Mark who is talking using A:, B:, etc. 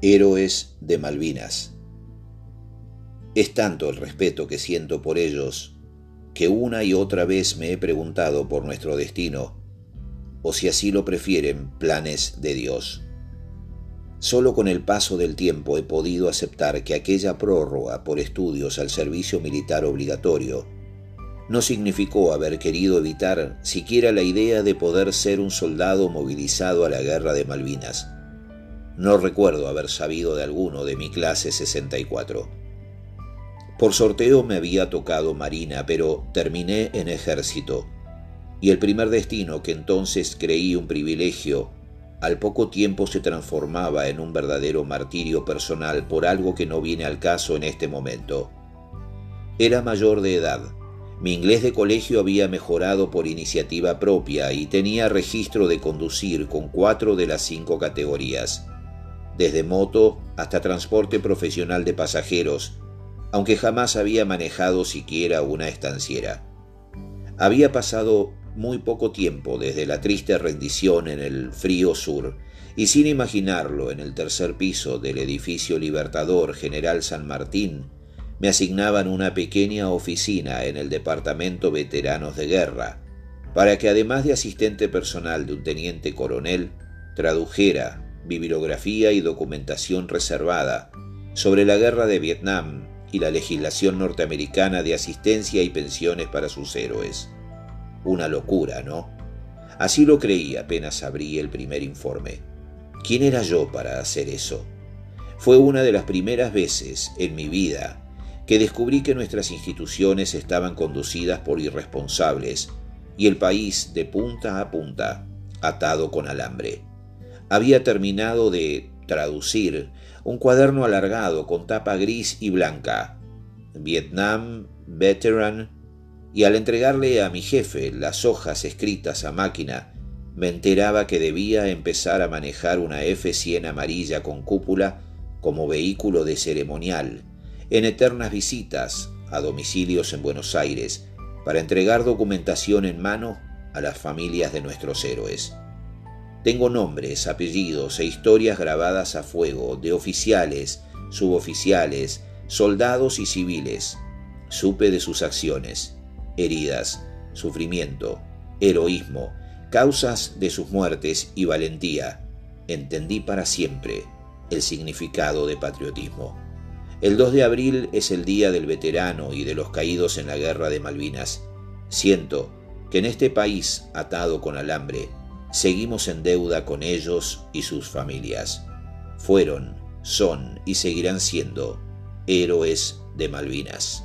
A: Héroes de Malvinas. Es tanto el respeto que siento por ellos que una y otra vez me he preguntado por nuestro destino, o si así lo prefieren, planes de Dios. Solo con el paso del tiempo he podido aceptar que aquella prórroga por estudios al servicio militar obligatorio no significó haber querido evitar siquiera la idea de poder ser un soldado movilizado a la guerra de Malvinas no recuerdo haber sabido de alguno de mi clase 64. Por sorteo me había tocado Marina, pero terminé en ejército, y el primer destino que entonces creí un privilegio, al poco tiempo se transformaba en un verdadero martirio personal por algo que no viene al caso en este momento. Era mayor de edad, mi inglés de colegio había mejorado por iniciativa propia y tenía registro de conducir con cuatro de las cinco categorías desde moto hasta transporte profesional de pasajeros, aunque jamás había manejado siquiera una estanciera. Había pasado muy poco tiempo desde la triste rendición en el frío sur, y sin imaginarlo en el tercer piso del edificio Libertador General San Martín, me asignaban una pequeña oficina en el Departamento Veteranos de Guerra, para que además de asistente personal de un teniente coronel, tradujera, bibliografía y documentación reservada sobre la guerra de Vietnam y la legislación norteamericana de asistencia y pensiones para sus héroes. Una locura, ¿no? Así lo creí apenas abrí el primer informe. ¿Quién era yo para hacer eso? Fue una de las primeras veces en mi vida que descubrí que nuestras instituciones estaban conducidas por irresponsables y el país de punta a punta atado con alambre. Había terminado de traducir un cuaderno alargado con tapa gris y blanca, Vietnam Veteran, y al entregarle a mi jefe las hojas escritas a máquina, me enteraba que debía empezar a manejar una F-100 amarilla con cúpula como vehículo de ceremonial, en eternas visitas a domicilios en Buenos Aires, para entregar documentación en mano a las familias de nuestros héroes. Tengo nombres, apellidos e historias grabadas a fuego de oficiales, suboficiales, soldados y civiles. Supe de sus acciones, heridas, sufrimiento, heroísmo, causas de sus muertes y valentía. Entendí para siempre el significado de patriotismo. El 2 de abril es el Día del Veterano y de los Caídos en la Guerra de Malvinas. Siento que en este país atado con alambre, seguimos en deuda con ellos y sus familias. Fueron, son y seguirán siendo héroes de Malvinas.